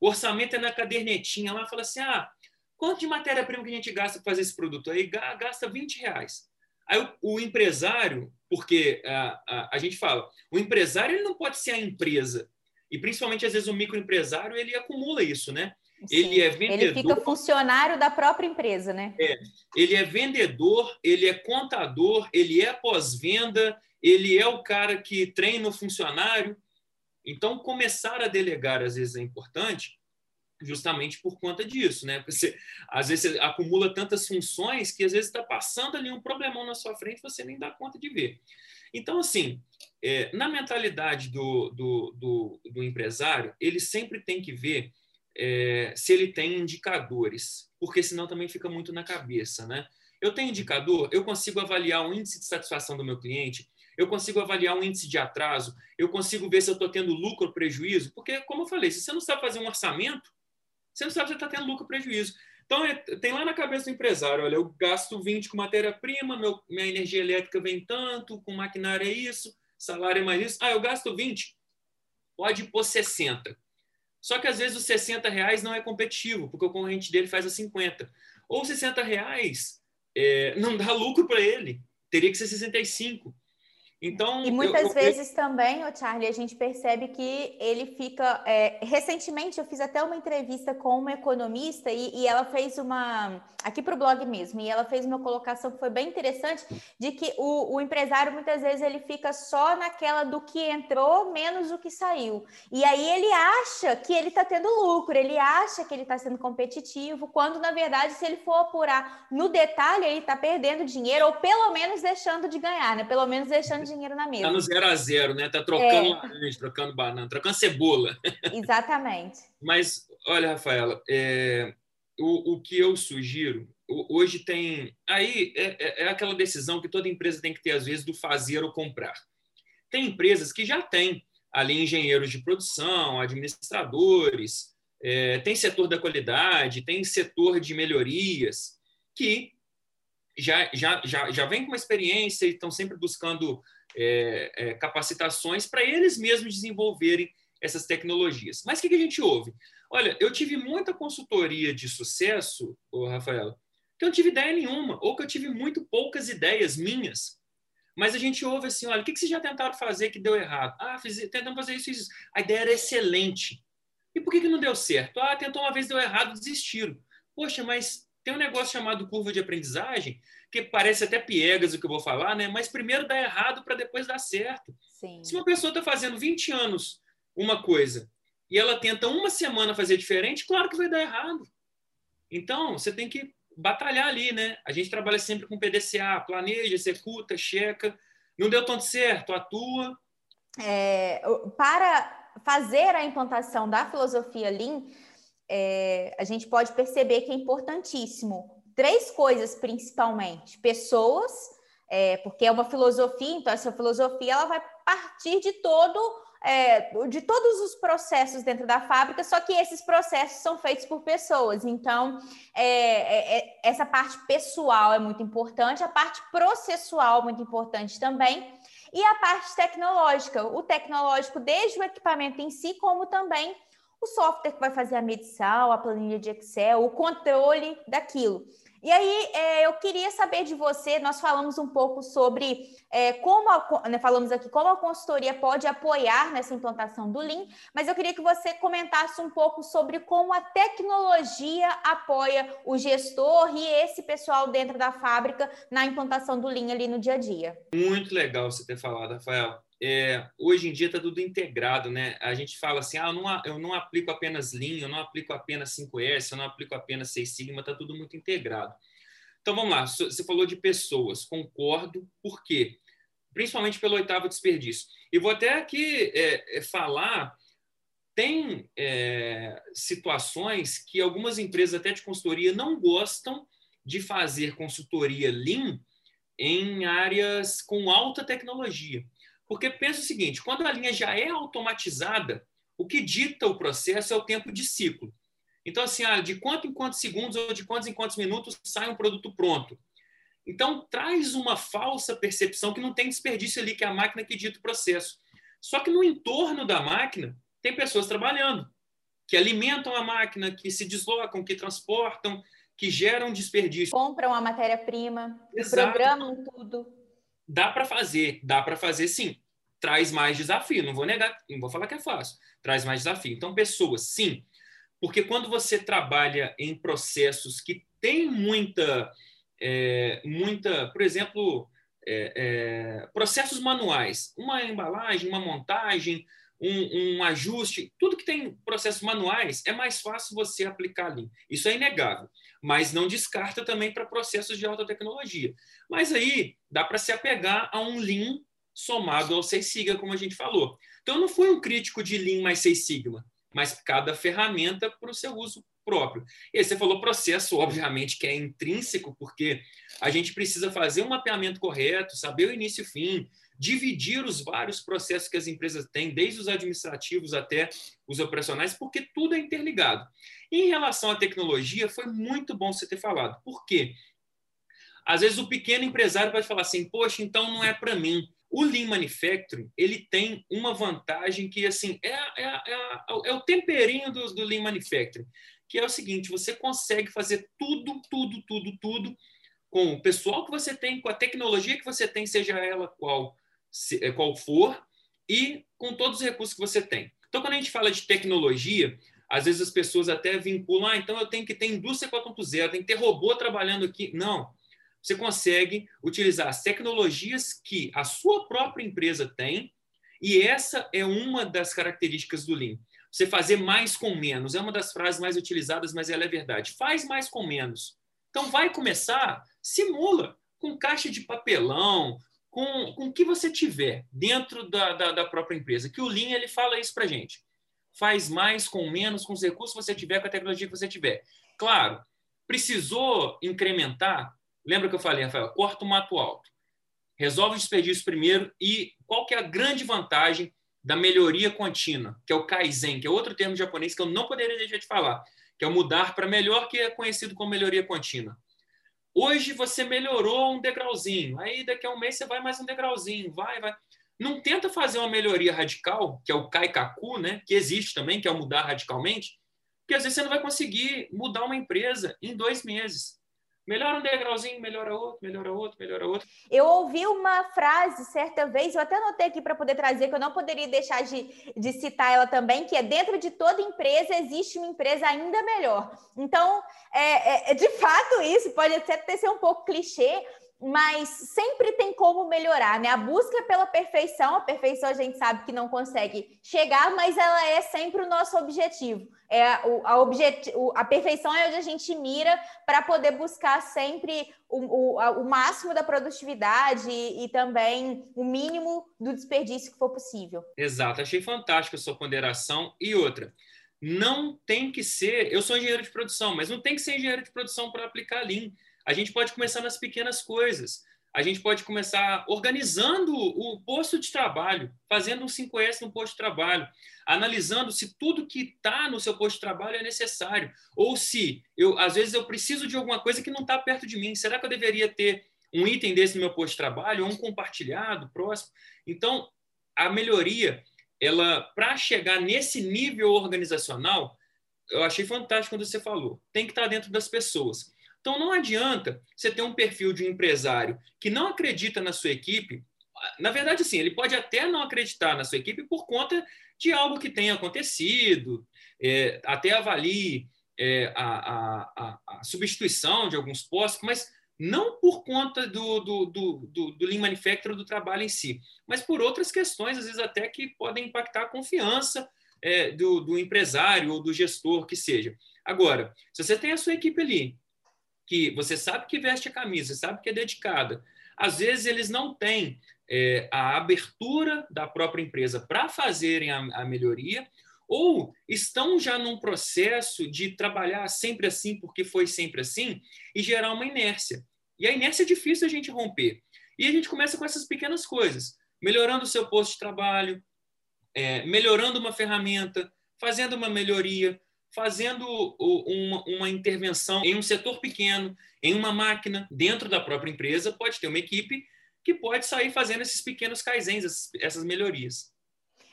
O orçamento é na cadernetinha lá, fala assim: ah, quanto de matéria-prima que a gente gasta para fazer esse produto? Aí gasta 20 reais. Aí o, o empresário, porque a, a, a, gente fala, o empresário ele não pode ser a empresa. E principalmente, às vezes, o microempresário ele acumula isso, né? Sim. Ele é vendedor. Ele fica funcionário da própria empresa, né? É. Ele é vendedor, ele é contador, ele é pós-venda, ele é o cara que treina o funcionário. Então, começar a delegar, às vezes, é importante, justamente por conta disso, né? Porque você, às vezes você acumula tantas funções que às vezes está passando ali um problemão na sua frente você nem dá conta de ver. Então, assim, é, na mentalidade do, do, do, do, empresário, ele sempre tem que ver é, se ele tem indicadores, porque senão também fica muito na cabeça, né? Eu tenho indicador, eu consigo avaliar o índice de satisfação do meu cliente, eu consigo avaliar um índice de atraso, eu consigo ver se eu estou tendo lucro ou prejuízo, porque, como eu falei, se você não sabe fazer um orçamento, você não sabe se está tendo lucro ou prejuízo. Então, é, tem lá na cabeça do empresário, olha, eu gasto 20 com matéria-prima, minha energia elétrica vem tanto, com maquinária é isso, salário é mais isso. Ah, eu gasto 20, pode pôr 60. Só que, às vezes, os 60 reais não é competitivo, porque o concorrente dele faz a 50. Ou 60 reais é, não dá lucro para ele, teria que ser 65. Então, e muitas eu, vezes eu... também, o Charlie, a gente percebe que ele fica. É, recentemente eu fiz até uma entrevista com uma economista e, e ela fez uma. aqui para o blog mesmo, e ela fez uma colocação que foi bem interessante, de que o, o empresário muitas vezes ele fica só naquela do que entrou menos o que saiu. E aí ele acha que ele está tendo lucro, ele acha que ele está sendo competitivo, quando na verdade, se ele for apurar no detalhe, ele está perdendo dinheiro, ou pelo menos deixando de ganhar, né? Pelo menos deixando de dinheiro na mesa. Está no zero a zero, né? Está trocando é. laranja, trocando banana, trocando cebola. Exatamente. Mas, olha, Rafaela, é, o, o que eu sugiro, hoje tem. Aí é, é, é aquela decisão que toda empresa tem que ter, às vezes, do fazer ou comprar. Tem empresas que já têm ali engenheiros de produção, administradores, é, tem setor da qualidade, tem setor de melhorias, que já, já, já, já vem com uma experiência e estão sempre buscando é, é, capacitações para eles mesmos desenvolverem essas tecnologias. Mas o que, que, a gente ouve? Olha, eu tive muita consultoria de sucesso, Rafael, que eu não tive ideia nenhuma, ou que eu tive muito poucas ideias minhas. Mas a gente ouve assim, olha, o que, que vocês já tentaram fazer que deu errado? Ah, fiz, tentamos fazer isso, isso. A ideia era excelente. E por que, que não deu certo? Ah, tentou uma vez, deu errado, desistiram. Poxa, mas tem um negócio chamado curva de aprendizagem, que parece até piegas o que eu vou falar, né? Mas primeiro dá errado para depois dar certo. Sim. Se uma pessoa está fazendo 20 anos uma coisa e ela tenta uma semana fazer diferente, claro que vai dar errado. Então, você tem que batalhar ali, né? A gente trabalha sempre com PDCA, planeja, executa, checa. Não deu tanto certo, atua. É, para fazer a implantação da filosofia Lean, é, a gente pode perceber que é importantíssimo três coisas principalmente: pessoas, é, porque é uma filosofia, então essa filosofia ela vai partir de todo é, de todos os processos dentro da fábrica, só que esses processos são feitos por pessoas. Então, é, é, é essa parte pessoal é muito importante, a parte processual muito importante também, e a parte tecnológica. O tecnológico, desde o equipamento em si, como também o software que vai fazer a medição, a planilha de Excel, o controle daquilo. E aí, é, eu queria saber de você, nós falamos um pouco sobre é, como, a, né, falamos aqui, como a consultoria pode apoiar nessa implantação do Lean, mas eu queria que você comentasse um pouco sobre como a tecnologia apoia o gestor e esse pessoal dentro da fábrica na implantação do Lean ali no dia a dia. Muito legal você ter falado, Rafael é, hoje em dia está tudo integrado, né? A gente fala assim, ah, eu não, eu não aplico apenas Lean, eu não aplico apenas 5S, eu não aplico apenas 6 Sigma, está tudo muito integrado. Então vamos lá, você falou de pessoas, concordo, por quê? Principalmente pelo oitavo desperdício. E vou até aqui é, é, falar, tem é, situações que algumas empresas até de consultoria não gostam de fazer consultoria Lean em áreas com alta tecnologia. Porque pensa o seguinte: quando a linha já é automatizada, o que dita o processo é o tempo de ciclo. Então, assim, ah, de quanto em quantos segundos ou de quantos em quantos minutos sai um produto pronto. Então, traz uma falsa percepção que não tem desperdício ali, que é a máquina que dita o processo. Só que no entorno da máquina, tem pessoas trabalhando, que alimentam a máquina, que se deslocam, que transportam, que geram desperdício. Compram a matéria-prima, programam tudo. Dá para fazer, dá para fazer sim. Traz mais desafio, não vou negar, não vou falar que é fácil. Traz mais desafio. Então, pessoas, sim. Porque quando você trabalha em processos que tem muita, é, muita, por exemplo, é, é, processos manuais, uma embalagem, uma montagem, um, um, ajuste, tudo que tem processos manuais, é mais fácil você aplicar ali. Isso é inegável. Mas não descarta também para processos de alta tecnologia. Mas aí dá para se apegar a um Lean somado ao Seis Sigma, como a gente falou. Então, eu não fui um crítico de Lean mais Seis Sigma, mas cada ferramenta para o seu uso próprio. E aí você falou processo, obviamente, que é intrínseco, porque a gente precisa fazer um mapeamento correto, saber o início e o fim, dividir os vários processos que as empresas têm, desde os administrativos até os operacionais, porque tudo é interligado. Em relação à tecnologia, foi muito bom você ter falado. Por quê? Às vezes o pequeno empresário vai falar assim, poxa, então não é para mim. O Lean Manufacturing ele tem uma vantagem que assim é, é, é, é o temperinho do, do Lean Manufacturing, que é o seguinte: você consegue fazer tudo, tudo, tudo, tudo com o pessoal que você tem, com a tecnologia que você tem, seja ela qual é, qual for, e com todos os recursos que você tem. Então, quando a gente fala de tecnologia, às vezes as pessoas até vinculam, ah, então eu tenho que ter indústria 4.0, tem que ter robô trabalhando aqui. Não. Você consegue utilizar as tecnologias que a sua própria empresa tem, e essa é uma das características do Lean. Você fazer mais com menos. É uma das frases mais utilizadas, mas ela é verdade. Faz mais com menos. Então, vai começar, simula com caixa de papelão, com, com o que você tiver dentro da, da, da própria empresa. Que o Lean ele fala isso para gente. Faz mais com menos, com os recursos que você tiver, com a tecnologia que você tiver. Claro, precisou incrementar. Lembra que eu falei, Rafael? Corta o mato alto. Resolve o desperdício primeiro. E qual que é a grande vantagem da melhoria contínua, que é o Kaizen, que é outro termo japonês que eu não poderia deixar de falar, que é o mudar para melhor, que é conhecido como melhoria contínua. Hoje você melhorou um degrauzinho, aí daqui a um mês você vai mais um degrauzinho, vai, vai. Não tenta fazer uma melhoria radical, que é o Kaikaku, né? que existe também, que é o mudar radicalmente, porque às vezes você não vai conseguir mudar uma empresa em dois meses. Melhora um degrauzinho, melhora outro, melhora outro, melhora outro. Eu ouvi uma frase certa vez, eu até anotei aqui para poder trazer, que eu não poderia deixar de, de citar ela também, que é dentro de toda empresa existe uma empresa ainda melhor. Então, é, é, é de fato isso, pode até ser um pouco clichê, mas sempre tem como melhorar, né? A busca pela perfeição, a perfeição a gente sabe que não consegue chegar, mas ela é sempre o nosso objetivo. É a, objeti a perfeição é onde a gente mira para poder buscar sempre o, o, o, máximo da produtividade e, e, também o mínimo do desperdício que for possível. Exato, achei fantástica a sua ponderação. E outra, não tem que ser. Eu sou engenheiro de produção, mas não tem que ser engenheiro de produção para aplicar Lean a gente pode começar nas pequenas coisas. A gente pode começar organizando o posto de trabalho, fazendo um 5S no posto de trabalho, analisando se tudo que está no seu posto de trabalho é necessário, ou se eu, às vezes eu preciso de alguma coisa que não está perto de mim. Será que eu deveria ter um item desse no meu posto de trabalho, ou um compartilhado próximo? Então, a melhoria, ela para chegar nesse nível organizacional, eu achei fantástico quando você falou, tem que estar tá dentro das pessoas. Então, não adianta você ter um perfil de um empresário que não acredita na sua equipe. Na verdade, sim, ele pode até não acreditar na sua equipe por conta de algo que tenha acontecido, é, até avalie é, a, a, a, substituição de alguns postos, mas não por conta do, do, do, do, do Lean Manufacturing do trabalho em si, mas por outras questões, às vezes até que podem impactar a confiança é, do, do empresário ou do gestor, que seja. Agora, se você tem a sua equipe ali, que você sabe que veste a camisa, sabe que é dedicada. Às vezes eles não têm é, a abertura da própria empresa para fazerem a, a melhoria, ou estão já num processo de trabalhar sempre assim porque foi sempre assim e gerar uma inércia. E a inércia é difícil a gente romper. E a gente começa com essas pequenas coisas, melhorando o seu posto de trabalho, é, melhorando uma ferramenta, fazendo uma melhoria, fazendo uma, uma, intervenção em um setor pequeno, em uma máquina, dentro da própria empresa, pode ter uma equipe que pode sair fazendo esses pequenos kaizens, essas melhorias.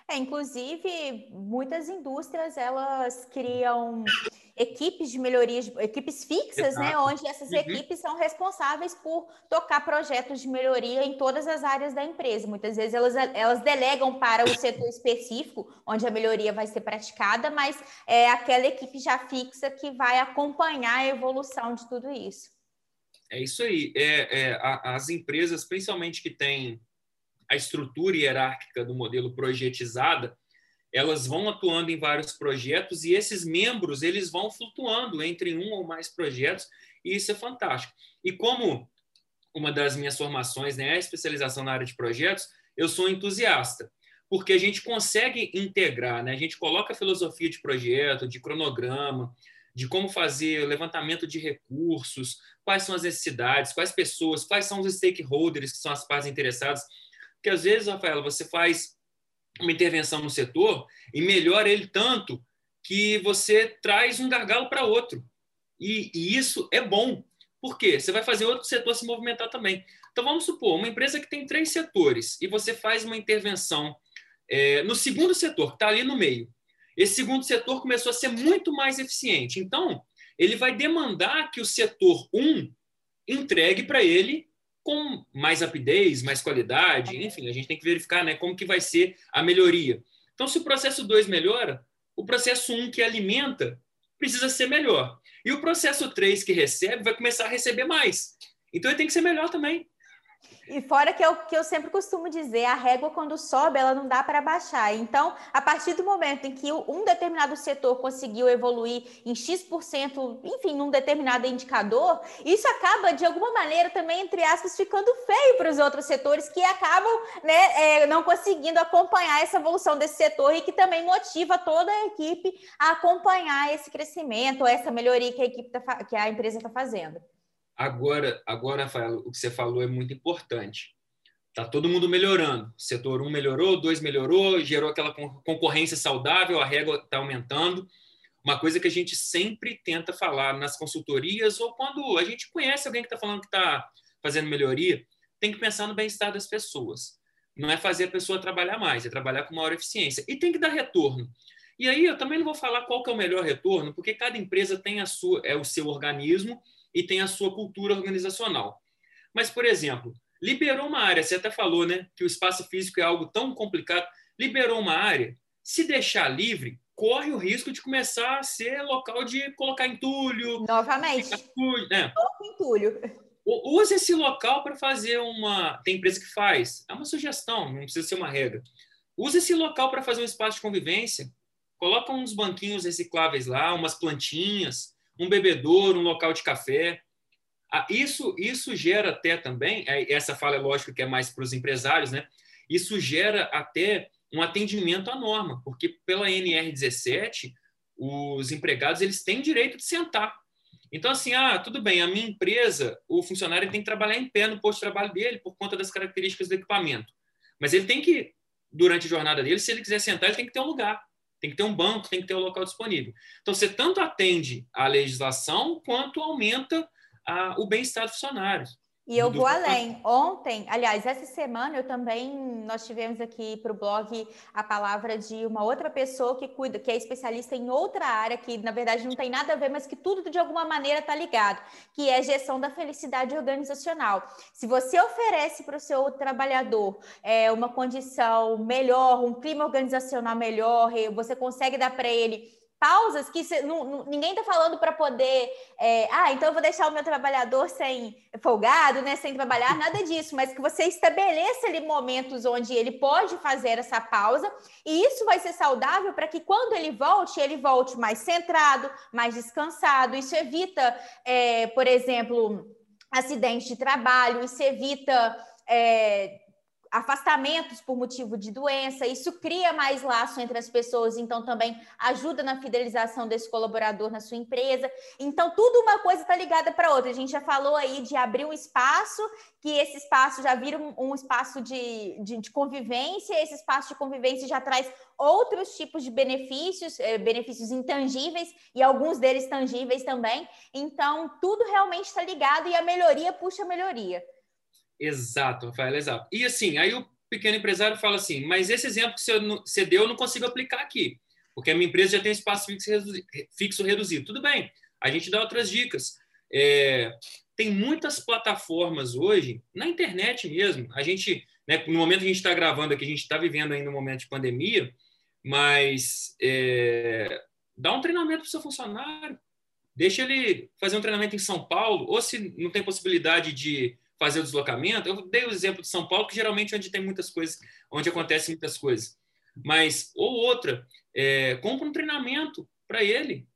É, inclusive, muitas indústrias elas criam equipes de melhorias, equipes fixas, né, Exato. né, onde essas uhum. equipes são responsáveis por tocar projetos de melhoria em todas as áreas da empresa. Muitas vezes elas, elas delegam para o setor específico onde a melhoria vai ser praticada, mas é aquela equipe já fixa que vai acompanhar a evolução de tudo isso. É isso aí. É, é, as empresas, principalmente que têm a estrutura hierárquica do modelo projetizada, elas vão atuando em vários projetos e esses membros eles vão flutuando entre um ou mais projetos e isso é fantástico. E como uma das minhas formações né, é a especialização na área de projetos, eu sou entusiasta, porque a gente consegue integrar, né, a gente coloca a filosofia de projeto, de cronograma, de como fazer levantamento de recursos, quais são as necessidades, quais pessoas, quais são os stakeholders, que são as partes interessadas. Porque às vezes, Rafaela, você faz uma intervenção no setor e melhora ele tanto que você traz um gargalo para outro. E, e, isso é bom. Por quê? Você vai fazer outro setor se movimentar também. Então, vamos supor, uma empresa que tem três setores e você faz uma intervenção é, no segundo setor, que está ali no meio. Esse segundo setor começou a ser muito mais eficiente. Então, ele vai demandar que o setor 1 entregue para ele com mais rapidez, mais qualidade, enfim, a gente tem que verificar né, como que vai ser a melhoria. Então, se o processo 2 melhora, o processo 1 que alimenta precisa ser melhor. E o processo 3 que recebe vai começar a receber mais. Então, ele tem que ser melhor também. E fora que eu, que eu sempre costumo dizer, a régua quando sobe, ela não dá para baixar. Então, a partir do momento em que um determinado setor conseguiu evoluir em X%, enfim, num determinado indicador, isso acaba, de alguma maneira, também, entre aspas, ficando feio para os outros setores que acabam né, é, não conseguindo acompanhar essa evolução desse setor e que também motiva toda a equipe a acompanhar esse crescimento, essa melhoria que a, equipe tá, que a empresa está fazendo. Agora, agora, Rafael, o que você falou é muito importante. Está todo mundo melhorando. Setor 1 melhorou, 2 melhorou, gerou aquela concorrência saudável, a régua está aumentando. Uma coisa que a gente sempre tenta falar nas consultorias ou quando a gente conhece alguém que está falando que está fazendo melhoria, tem que pensar no bem-estar das pessoas. Não é fazer a pessoa trabalhar mais, é trabalhar com maior eficiência. E tem que dar retorno. E aí eu também não vou falar qual que é o melhor retorno, porque cada empresa tem a sua, é o seu organismo e tem a sua cultura organizacional. Mas, por exemplo, liberou uma área, você até falou né, que o espaço físico é algo tão complicado, liberou uma área, se deixar livre, corre o risco de começar a ser local de colocar entulho. Novamente. Né? entulho. Use esse local para fazer uma. Tem empresa que faz. É uma sugestão, não precisa ser uma regra. Use esse local para fazer um espaço de convivência. Coloca uns banquinhos recicláveis lá, umas plantinhas um bebedouro, um local de café. Ah, isso, isso gera até também, é, essa fala é lógico que é mais para os empresários, né? Isso gera até um atendimento à norma, porque pela NR17, os empregados eles têm direito de sentar. Então, assim, ah, tudo bem, a minha empresa, o funcionário tem que trabalhar em pé no posto de trabalho dele por conta das características do equipamento. Mas ele tem que, durante a jornada dele, se ele quiser sentar, ele tem que ter um lugar. Tem que ter um banco, tem que ter um local disponível. Então, você tanto atende à legislação quanto aumenta a, o bem-estar dos funcionários. E eu vou além. Ontem, aliás, essa semana eu também nós tivemos aqui para o blog a palavra de uma outra pessoa que cuida, que é especialista em outra área que na verdade não tem nada a ver, mas que tudo de alguma maneira está ligado, que é gestão da felicidade organizacional. Se você oferece para o seu trabalhador é, uma condição melhor, um clima organizacional melhor, você consegue dar para ele pausas que cê, ninguém está falando para poder, é, ah, então eu vou deixar o meu trabalhador sem folgado, né, sem trabalhar, nada disso, mas que você estabeleça ali momentos onde ele pode fazer essa pausa, e isso vai ser saudável para que quando ele volte, ele volte mais centrado, mais descansado. Isso evita, é, por exemplo, acidente de trabalho, isso evita. É, afastamentos por motivo de doença, isso cria mais laço entre as pessoas, então também ajuda na fidelização desse colaborador na sua empresa. Então, tudo uma coisa está ligada para outra. A gente já falou aí de abrir um espaço, que esse espaço já vira um, um espaço de, de, de, convivência, esse espaço de convivência já traz outros tipos de benefícios, eh, benefícios intangíveis e alguns deles tangíveis também. Então, tudo realmente está ligado e a melhoria puxa a melhoria. Exato, Rafael, exato. E assim, aí o pequeno empresário fala assim, mas esse exemplo que você deu eu não consigo aplicar aqui, porque a minha empresa já tem espaço fixo, reduzido. Tudo bem, a gente dá outras dicas. É, tem muitas plataformas hoje, na internet mesmo, a gente, né, no momento que a gente está gravando aqui, a gente está vivendo ainda um momento de pandemia, mas é, dá um treinamento para o seu funcionário, deixa ele fazer um treinamento em São Paulo, ou se não tem possibilidade de fazer o deslocamento. Eu dei o exemplo de São Paulo, que geralmente é onde tem muitas coisas, onde acontecem muitas coisas. Mas, ou outra, é, compra um treinamento para ele,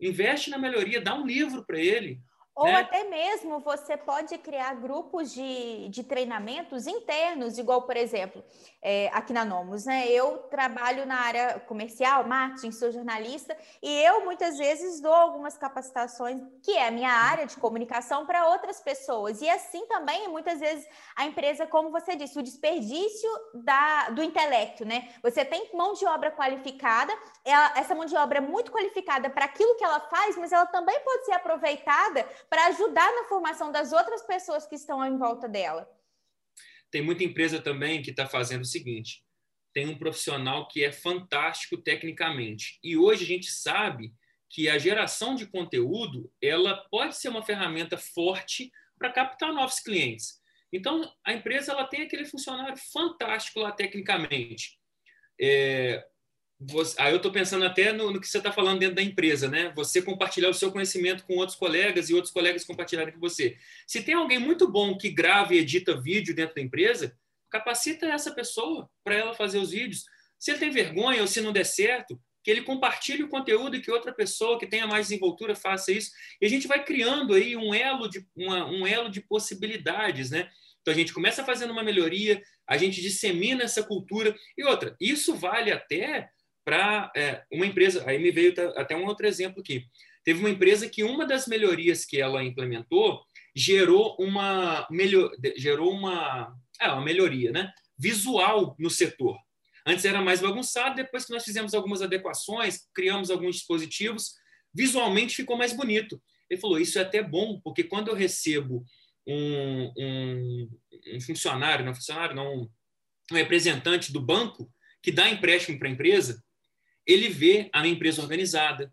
investe na melhoria, dá um livro para ele. Ou né? até mesmo você pode criar grupos de, de treinamentos internos, igual, por exemplo, é, aqui na Nomos, né? Eu trabalho na área comercial, marketing, sou jornalista, e eu muitas vezes dou algumas capacitações, que é a minha área de comunicação, para outras pessoas. E assim também, muitas vezes, a empresa, como você disse, o desperdício da, do intelecto, né? Você tem mão de obra qualificada, ela, essa mão de obra é muito qualificada para aquilo que ela faz, mas ela também pode ser aproveitada para ajudar na formação das outras pessoas que estão em volta dela. Tem muita empresa também que está fazendo o seguinte: tem um profissional que é fantástico tecnicamente. E hoje a gente sabe que a geração de conteúdo ela pode ser uma ferramenta forte para captar novos clientes. Então, a empresa ela tem aquele funcionário fantástico lá tecnicamente. É, você, aí eu estou pensando até no, no que você está falando dentro da empresa, né? Você compartilhar o seu conhecimento com outros colegas e outros colegas compartilharem com você. Se tem alguém muito bom que grava e edita vídeo dentro da empresa, capacita essa pessoa para ela fazer os vídeos. Se ele tem vergonha ou se não der certo, que ele compartilhe o conteúdo e que outra pessoa que tenha mais desenvoltura faça isso. E a gente vai criando aí um elo de, uma, um elo de possibilidades, né? Então a gente começa fazendo uma melhoria, a gente dissemina essa cultura. E outra, isso vale até para é, uma empresa. Aí me veio até um outro exemplo aqui. Teve uma empresa que uma das melhorias que ela implementou gerou uma, melhor, gerou uma, é, uma melhoria né? visual no setor. Antes era mais bagunçado, depois que nós fizemos algumas adequações, criamos alguns dispositivos, visualmente ficou mais bonito. Ele falou: Isso é até bom, porque quando eu recebo um, um, um funcionário, não funcionário, não, um representante do banco que dá empréstimo para a empresa, ele vê a minha empresa organizada,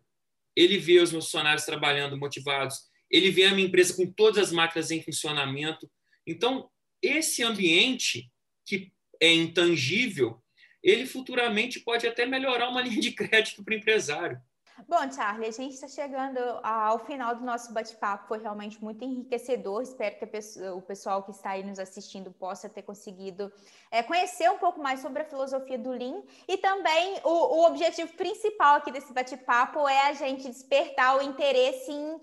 ele vê os meus funcionários trabalhando motivados, ele vê a minha empresa com todas as máquinas em funcionamento. Então, esse ambiente que é intangível, ele futuramente pode até melhorar uma linha de crédito para o empresário. Bom, Charlie, a gente está chegando ao final do nosso bate-papo. Foi realmente muito enriquecedor. Espero que pessoa, o pessoal que está aí nos assistindo possa ter conseguido é, conhecer um pouco mais sobre a filosofia do Lean. E também o, o objetivo principal aqui desse bate-papo é a gente despertar o interesse em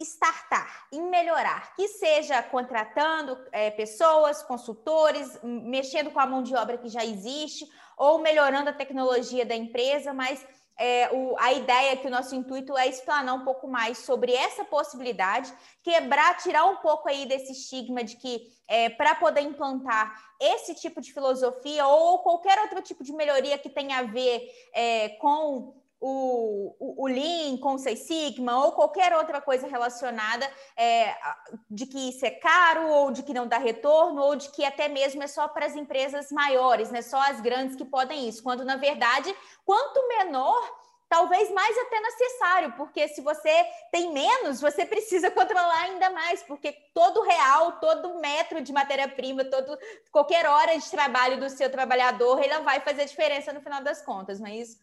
startar, em melhorar, que seja contratando é, pessoas, consultores, mexendo com a mão de obra que já existe, ou melhorando a tecnologia da empresa, mas é, o, a ideia é que o nosso intuito é explanar um pouco mais sobre essa possibilidade, quebrar, tirar um pouco aí desse estigma de que é, para poder implantar esse tipo de filosofia ou qualquer outro tipo de melhoria que tenha a ver é, com o, o, o Lean, com o Sigma ou qualquer outra coisa relacionada é, de que isso é caro ou de que não dá retorno ou de que até mesmo é só para as empresas maiores, né? Só as grandes que podem isso, quando na verdade, quanto menor talvez mais até necessário, porque se você tem menos, você precisa controlar ainda mais, porque todo real, todo metro de matéria-prima, todo qualquer hora de trabalho do seu trabalhador, ele vai fazer diferença no final das contas, não é isso?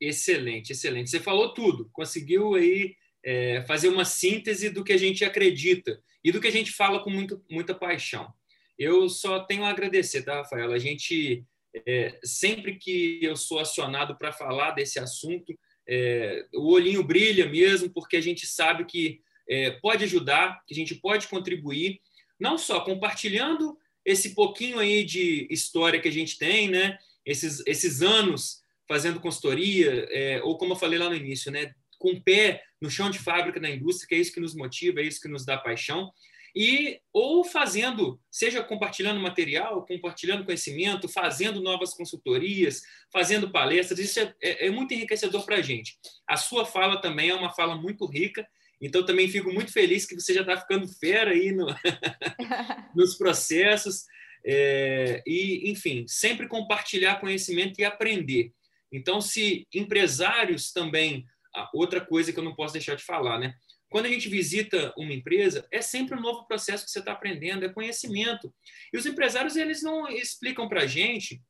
Excelente, excelente. Você falou tudo, conseguiu aí é, fazer uma síntese do que a gente acredita e do que a gente fala com muito, muita paixão. Eu só tenho a agradecer, tá, Rafaela? A gente, é, sempre que eu sou acionado para falar desse assunto, é, o olhinho brilha mesmo, porque a gente sabe que é, pode ajudar, que a gente pode contribuir, não só compartilhando esse pouquinho aí de história que a gente tem, né? Esses, esses anos fazendo consultoria, é, ou como eu falei lá no início, né, com o pé no chão de fábrica da indústria, que é isso que nos motiva, é isso que nos dá paixão, e ou fazendo, seja compartilhando material, compartilhando conhecimento, fazendo novas consultorias, fazendo palestras, isso é, é, é muito enriquecedor para a gente. A sua fala também é uma fala muito rica, então também fico muito feliz que você já está ficando fera aí no, nos processos, é, e enfim, sempre compartilhar conhecimento e aprender. Então, se empresários também, outra coisa que eu não posso deixar de falar, né? Quando a gente visita uma empresa, é sempre um novo processo que você está aprendendo, é conhecimento. E os empresários, eles não explicam para a gente,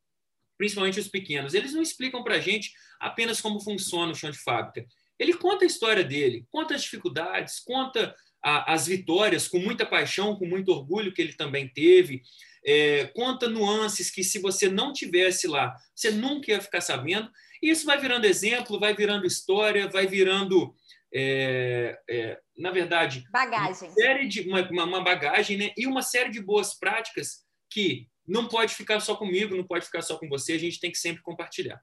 principalmente os pequenos, eles não explicam para a gente apenas como funciona o chão de fábrica. Ele conta a história dele, conta as dificuldades, conta a, as vitórias com muita paixão, com muito orgulho que ele também teve é, conta nuances que se você não tivesse lá, você nunca ia ficar sabendo. E isso vai virando exemplo, vai virando história, vai virando é, é, na verdade, bagagem. Uma, série de, uma, uma bagagem né? e uma série de boas práticas que não pode ficar só comigo, não pode ficar só com você, a gente tem que sempre compartilhar.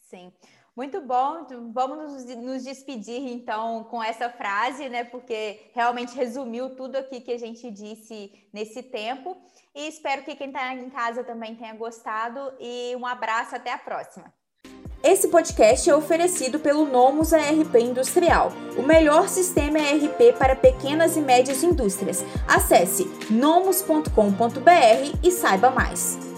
Sim. Muito bom. Vamos nos despedir então com essa frase, né? Porque realmente resumiu tudo aqui que a gente disse nesse tempo. E espero que quem está em casa também tenha gostado. E um abraço, até a próxima. Esse podcast é oferecido pelo Nomus ARP Industrial, o melhor sistema ERP para pequenas e médias indústrias. Acesse nomus.com.br e saiba mais.